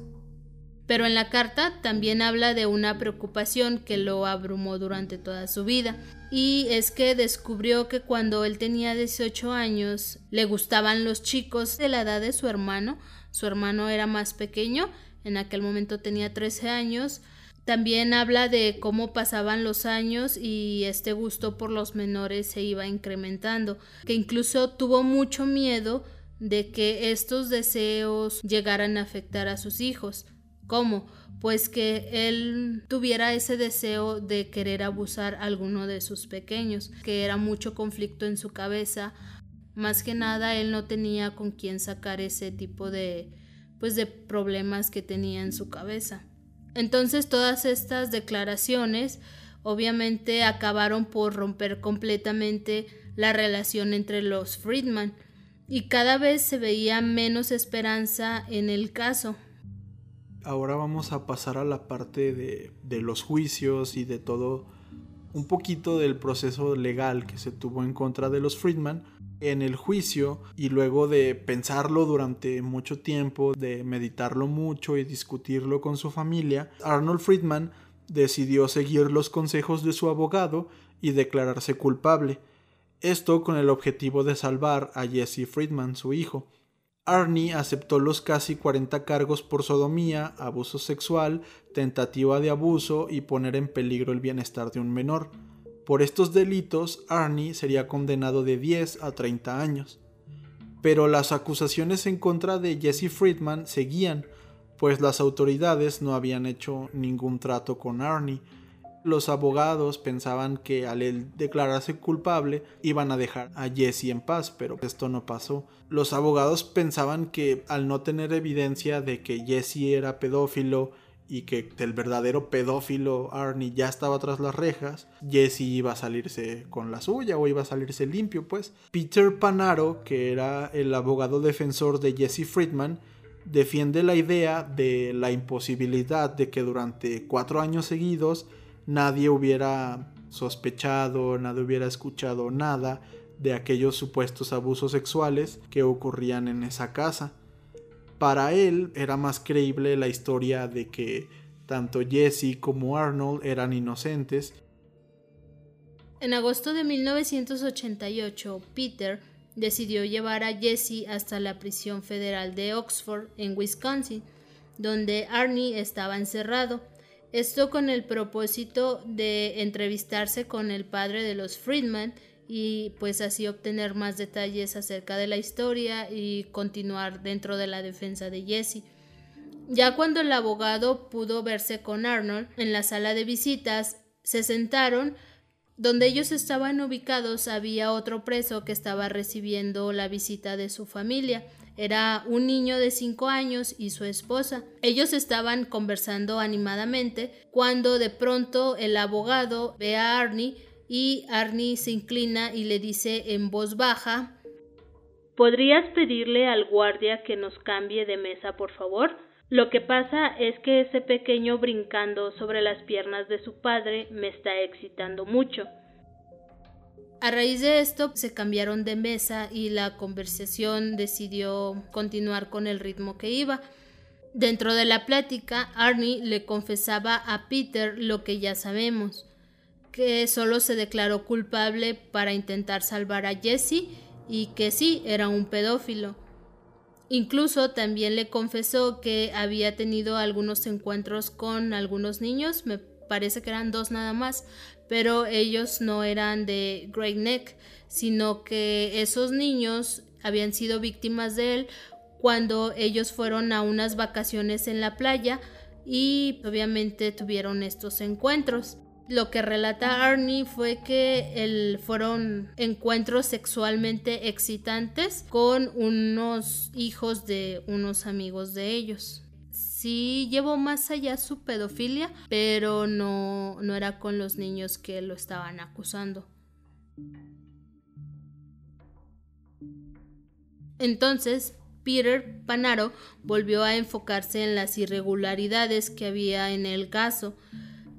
Pero en la carta también habla de una preocupación que lo abrumó durante toda su vida, y es que descubrió que cuando él tenía 18 años le gustaban los chicos de la edad de su hermano, su hermano era más pequeño, en aquel momento tenía 13 años, también habla de cómo pasaban los años y este gusto por los menores se iba incrementando, que incluso tuvo mucho miedo de que estos deseos llegaran a afectar a sus hijos. ¿Cómo? Pues que él tuviera ese deseo de querer abusar a alguno de sus pequeños, que era mucho conflicto en su cabeza. Más que nada él no tenía con quién sacar ese tipo de pues de problemas que tenía en su cabeza. Entonces todas estas declaraciones obviamente acabaron por romper completamente la relación entre los Friedman y cada vez se veía menos esperanza en el caso ahora vamos a pasar a la parte de, de, los juicios y de todo, un poquito del proceso legal que se tuvo en contra de los Friedman. En el juicio y luego de pensarlo durante mucho tiempo, de meditarlo mucho y discutirlo con su familia, Arnold Friedman decidió seguir los consejos de su abogado y declararse culpable. Esto con el objetivo de salvar a Jesse Friedman, su hijo. Arnie aceptó los casi 40 cargos por sodomía, abuso sexual, tentativa de abuso y poner en peligro el bienestar de un menor. Por estos delitos, Arnie sería condenado de 10 a 30 años. Pero las acusaciones en contra de Jesse Friedman seguían, pues las autoridades no habían hecho ningún trato con Arnie, los abogados pensaban que al declararse culpable iban a dejar a Jesse en paz, pero esto no pasó. Los abogados pensaban que al no tener evidencia de que Jesse era pedófilo y que el verdadero pedófilo Arnie ya estaba tras las rejas, Jesse iba a salirse con la suya o iba a salirse limpio, pues. Peter Panaro, que era el abogado defensor de Jesse Friedman, defiende la idea de la imposibilidad de que durante cuatro años seguidos nadie hubiera sospechado, nadie hubiera escuchado nada de aquellos supuestos abusos sexuales que ocurrían en esa casa. Para él era más creíble la historia de que tanto Jesse como Arnold eran inocentes. En agosto de 1988, Peter decidió llevar a Jesse hasta la prisión federal de Oxford, en Wisconsin, donde Arnie estaba encerrado. Esto con el propósito de entrevistarse con el padre de los Friedman y pues así obtener más detalles acerca de la historia y continuar dentro de la defensa de Jesse. Ya cuando el abogado pudo verse con Arnold en la sala de visitas, se sentaron. Donde ellos estaban ubicados había otro preso que estaba recibiendo la visita de su familia. Era un niño de 5 años y su esposa. Ellos estaban conversando animadamente cuando de pronto el abogado ve a Arnie y Arnie se inclina y le dice en voz baja ¿Podrías pedirle al guardia que nos cambie de mesa, por favor? Lo que pasa es que ese pequeño brincando sobre las piernas de su padre me está excitando mucho. A raíz de esto se cambiaron de mesa y la conversación decidió continuar con el ritmo que iba. Dentro de la plática, Arnie le confesaba a Peter lo que ya sabemos, que solo se declaró culpable para intentar salvar a Jesse y que sí era un pedófilo. Incluso también le confesó que había tenido algunos encuentros con algunos niños, me parece que eran dos nada más, pero ellos no eran de Great Neck, sino que esos niños habían sido víctimas de él cuando ellos fueron a unas vacaciones en la playa y obviamente tuvieron estos encuentros. Lo que relata Arnie fue que fueron encuentros sexualmente excitantes con unos hijos de unos amigos de ellos. Sí llevó más allá su pedofilia, pero no, no era con los niños que lo estaban acusando. Entonces, Peter Panaro volvió a enfocarse en las irregularidades que había en el caso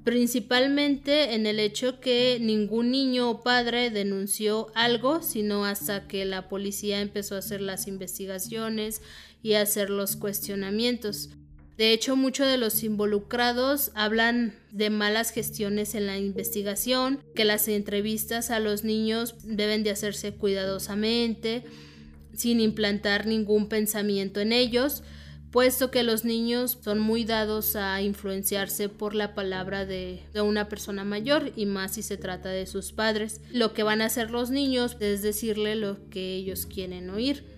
principalmente en el hecho que ningún niño o padre denunció algo, sino hasta que la policía empezó a hacer las investigaciones y hacer los cuestionamientos. De hecho, muchos de los involucrados hablan de malas gestiones en la investigación, que las entrevistas a los niños deben de hacerse cuidadosamente, sin implantar ningún pensamiento en ellos, puesto que los niños son muy dados a influenciarse por la palabra de, una persona mayor y más si se trata de sus padres. Lo que van a hacer los niños es decirle lo que ellos quieren oír.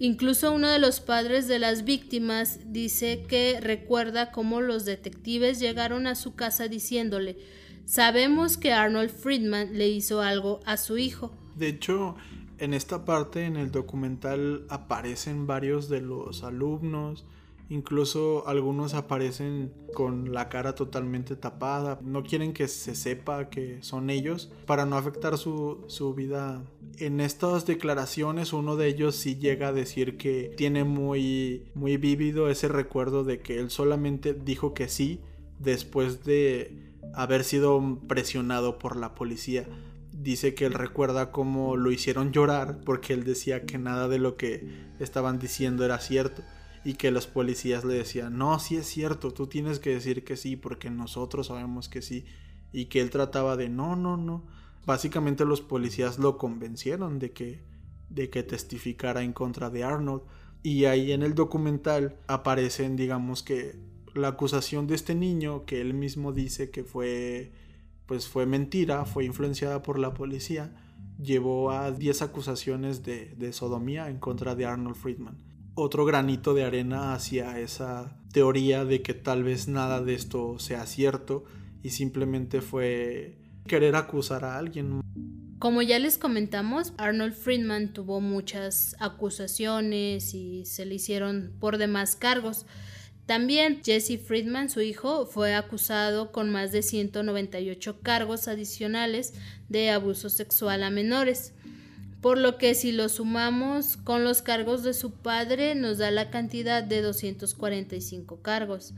Incluso uno de los padres de las víctimas dice que recuerda cómo los detectives llegaron a su casa diciéndole Sabemos que Arnold Friedman le hizo algo a su hijo. De hecho, en esta parte, en el documental, aparecen varios de los alumnos. Incluso algunos aparecen con la cara totalmente tapada. No quieren que se sepa que son ellos para no afectar su, su, vida. En estas declaraciones uno de ellos sí llega a decir que tiene muy, muy vívido ese recuerdo de que él solamente dijo que sí después de haber sido presionado por la policía dice que él recuerda cómo lo hicieron llorar porque él decía que nada de lo que estaban diciendo era cierto y que los policías le decían, no, sí es cierto, tú tienes que decir que sí porque nosotros sabemos que sí y que él trataba de no, no, no. Básicamente los policías lo convencieron de que de que testificara en contra de Arnold y ahí en el documental aparecen digamos que la acusación de este niño que él mismo dice que fue pues fue mentira, fue influenciada por la policía, llevó a 10 acusaciones de, de sodomía en contra de Arnold Friedman. Otro granito de arena hacia esa teoría de que tal vez nada de esto sea cierto y simplemente fue querer acusar a alguien. Como ya les comentamos, Arnold Friedman tuvo muchas acusaciones y se le hicieron por demás cargos. También Jesse Friedman, su hijo, fue acusado con más de 198 cargos adicionales de abuso sexual a menores, por lo que si lo sumamos con los cargos de su padre nos da la cantidad de 245 cargos.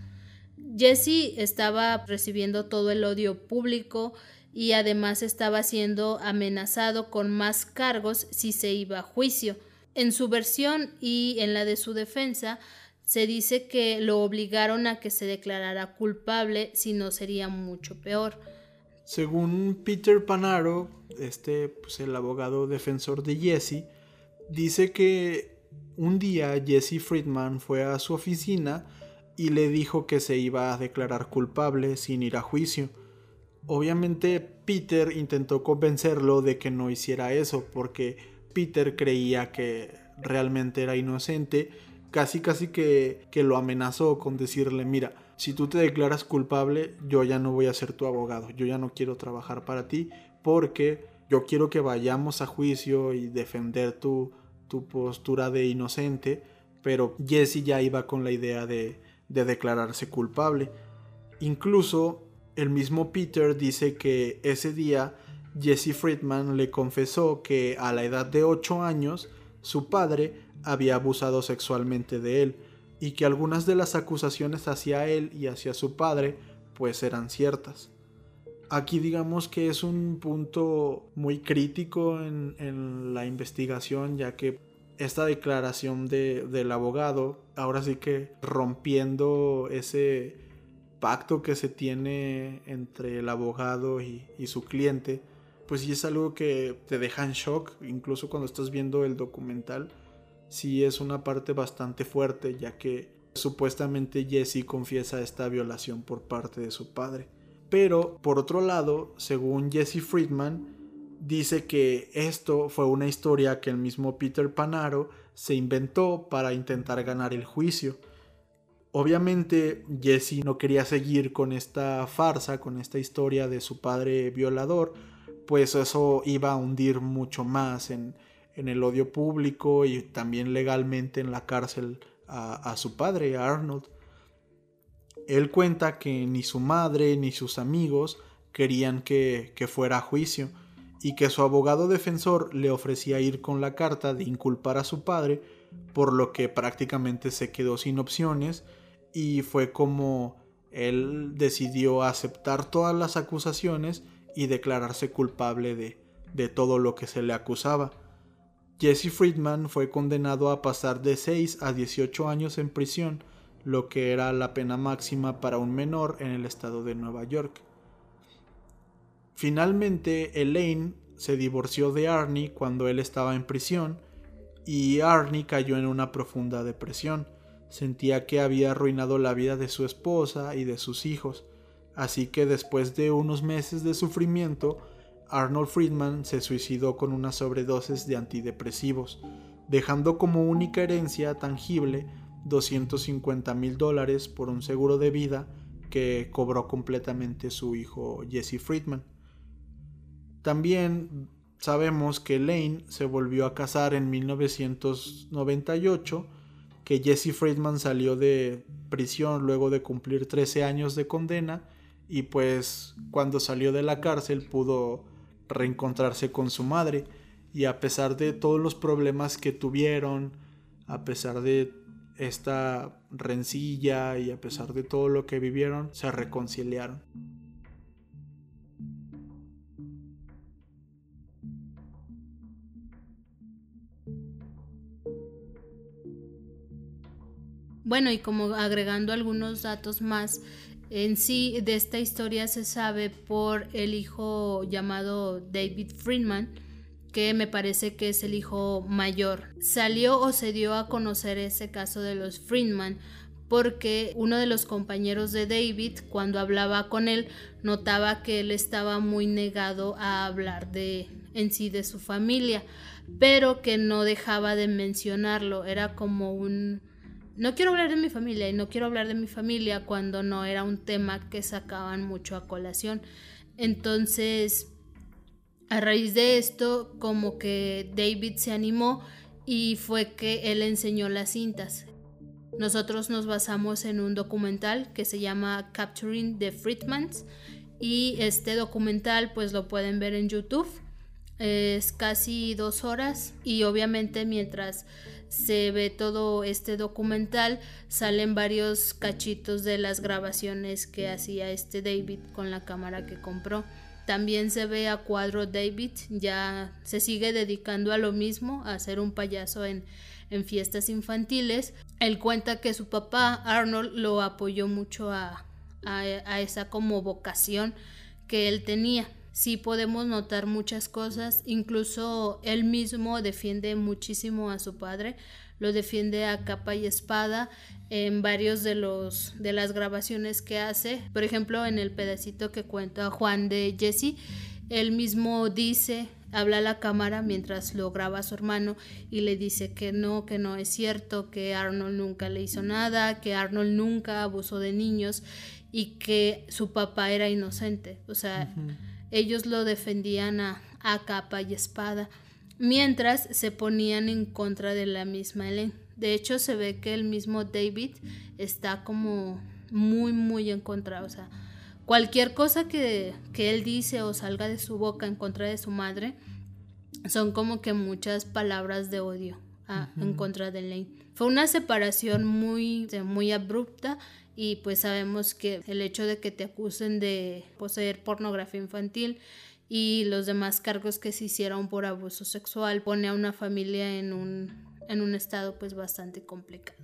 Jesse estaba recibiendo todo el odio público y además estaba siendo amenazado con más cargos si se iba a juicio. En su versión y en la de su defensa, se dice que lo obligaron a que se declarara culpable, si no sería mucho peor. Según Peter Panaro, este, pues el abogado defensor de Jesse, dice que un día Jesse Friedman fue a su oficina y le dijo que se iba a declarar culpable sin ir a juicio. Obviamente Peter intentó convencerlo de que no hiciera eso porque Peter creía que realmente era inocente casi casi que, que lo amenazó con decirle, mira, si tú te declaras culpable, yo ya no voy a ser tu abogado, yo ya no quiero trabajar para ti porque yo quiero que vayamos a juicio y defender tu, tu postura de inocente, pero Jesse ya iba con la idea de, de declararse culpable. Incluso el mismo Peter dice que ese día Jesse Friedman le confesó que a la edad de 8 años su padre había abusado sexualmente de él y que algunas de las acusaciones hacia él y hacia su padre pues eran ciertas. Aquí digamos que es un punto muy crítico en, la investigación ya que esta declaración del abogado ahora sí que rompiendo ese pacto que se tiene entre el abogado y, y su cliente pues sí es algo que te deja en shock, incluso cuando estás viendo el documental. Sí es una parte bastante fuerte, ya que supuestamente Jesse confiesa esta violación por parte de su padre. Pero, por otro lado, según Jesse Friedman, dice que esto fue una historia que el mismo Peter Panaro se inventó para intentar ganar el juicio. Obviamente Jesse no quería seguir con esta farsa, con esta historia de su padre violador, pues eso iba a hundir mucho más en, el odio público y también legalmente en la cárcel a, su padre, Arnold. Él cuenta que ni su madre ni sus amigos querían que, que fuera a juicio y que su abogado defensor le ofrecía ir con la carta de inculpar a su padre, por lo que prácticamente se quedó sin opciones y fue como él decidió aceptar todas las acusaciones y declararse culpable de, de todo lo que se le acusaba. Jesse Friedman fue condenado a pasar de 6 a 18 años en prisión, lo que era la pena máxima para un menor en el estado de Nueva York. Finalmente, Elaine se divorció de Arnie cuando él estaba en prisión y Arnie cayó en una profunda depresión. Sentía que había arruinado la vida de su esposa y de sus hijos Así que después de unos meses de sufrimiento, Arnold Friedman se suicidó con una sobredosis de antidepresivos, dejando como única herencia tangible 250 mil dólares por un seguro de vida que cobró completamente su hijo Jesse Friedman. También sabemos que Lane se volvió a casar en 1998, que Jesse Friedman salió de prisión luego de cumplir 13 años de condena y pues cuando salió de la cárcel pudo reencontrarse con su madre y a pesar de todos los problemas que tuvieron, a pesar de esta rencilla y a pesar de todo lo que vivieron, se reconciliaron. Bueno, y como agregando algunos datos más, en sí, de esta historia se sabe por el hijo llamado David Friedman, que me parece que es el hijo mayor. Salió o se dio a conocer ese caso de los Friedman porque uno de los compañeros de David, cuando hablaba con él, notaba que él estaba muy negado a hablar de en sí de su familia, pero que no dejaba de mencionarlo, era como un no quiero hablar de mi familia y no quiero hablar de mi familia cuando no era un tema que sacaban mucho a colación. Entonces, a raíz de esto, como que David se animó y fue que él enseñó las cintas. Nosotros nos basamos en un documental que se llama Capturing the Friedmans y este documental pues lo pueden ver en YouTube. Es casi dos horas y obviamente mientras se ve todo este documental, salen varios cachitos de las grabaciones que hacía este David con la cámara que compró. También se ve a cuadro David, ya se sigue dedicando a lo mismo, a ser un payaso en, en fiestas infantiles. Él cuenta que su papá Arnold lo apoyó mucho a, a esa como vocación que él tenía sí podemos notar muchas cosas, incluso él mismo defiende muchísimo a su padre, lo defiende a capa y espada en varios de los de las grabaciones que hace, por ejemplo, en el pedacito que cuenta Juan de Jesse, él mismo dice habla a la cámara mientras lo graba a su hermano y le dice que no, que no es cierto, que Arnold nunca le hizo nada, que Arnold nunca abusó de niños y que su papá era inocente. O sea, ellos lo defendían a, capa y espada. mientras se ponían en contra de la misma Elaine. De hecho, se ve que el mismo David está como muy, muy en contra. O sea, cualquier cosa que, que él dice o salga de su boca en contra de su madre, son como que muchas palabras de odio en contra de Elaine. Fue una separación muy, muy abrupta y pues sabemos que el hecho de que te acusen de poseer pornografía infantil y los demás cargos que se hicieron por abuso sexual pone a una familia en un, en un estado pues bastante complicado.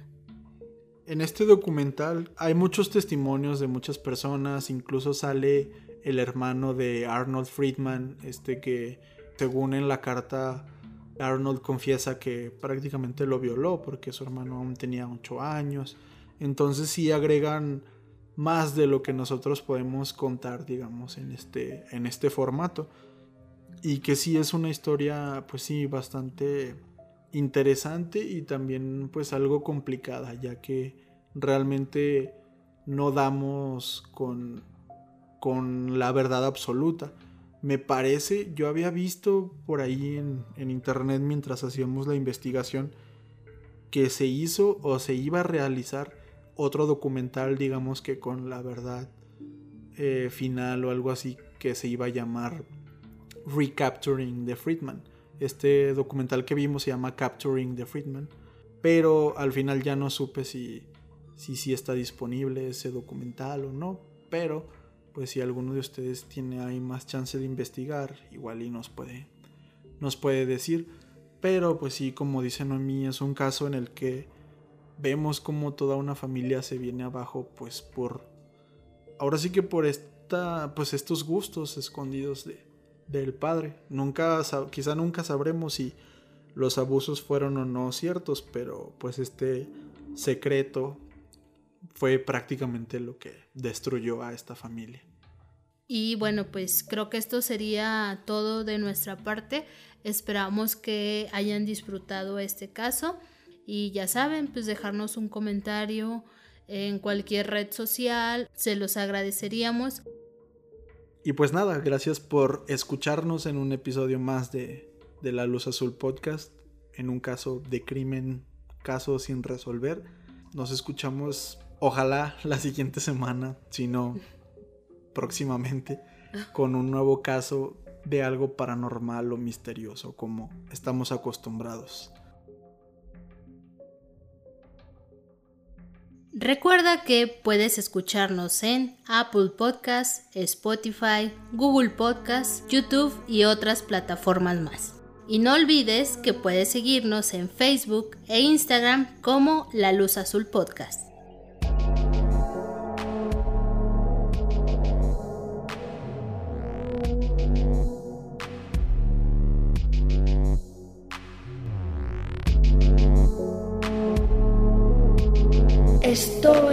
En este documental hay muchos testimonios de muchas personas, incluso sale el hermano de Arnold Friedman, este que según en la carta Arnold confiesa que prácticamente lo violó porque su hermano aún tenía 8 años. Entonces sí agregan más de lo que nosotros podemos contar, digamos, en este, en este formato. Y que sí es una historia, pues sí, bastante interesante y también pues algo complicada, ya que realmente no damos con, con la verdad absoluta. Me parece, yo había visto por ahí en, internet mientras hacíamos la investigación que se hizo o se iba a realizar otro documental, digamos que con la verdad eh, final o algo así que se iba a llamar Recapturing the Friedman. Este documental que vimos se llama Capturing the Friedman, pero al final ya no supe si si, si está disponible ese documental o no, pero pues si alguno de ustedes tiene ahí más chance de investigar, igual y nos puede nos puede decir, pero pues sí, como dice Noemí, es un caso en el que vemos como toda una familia se viene abajo pues por ahora sí que por esta pues estos gustos escondidos de, del padre. Nunca quizá nunca sabremos si los abusos fueron o no ciertos pero pues este secreto fue prácticamente lo que destruyó a esta familia y bueno, pues creo que esto sería todo de nuestra parte. Esperamos que hayan disfrutado este caso. Y ya saben, pues dejarnos un comentario en cualquier red social, se los agradeceríamos. Y pues nada, gracias por escucharnos en un episodio más de, de La Luz Azul Podcast, en un caso de crimen, caso sin resolver. Nos escuchamos, ojalá la siguiente semana, si no próximamente, con un nuevo caso de algo paranormal o misterioso como estamos acostumbrados. Recuerda que puedes escucharnos en Apple Podcasts, Spotify, Google Podcasts, YouTube y otras plataformas más. Y no olvides que puedes seguirnos en Facebook e Instagram como La Luz Azul Podcast. Esto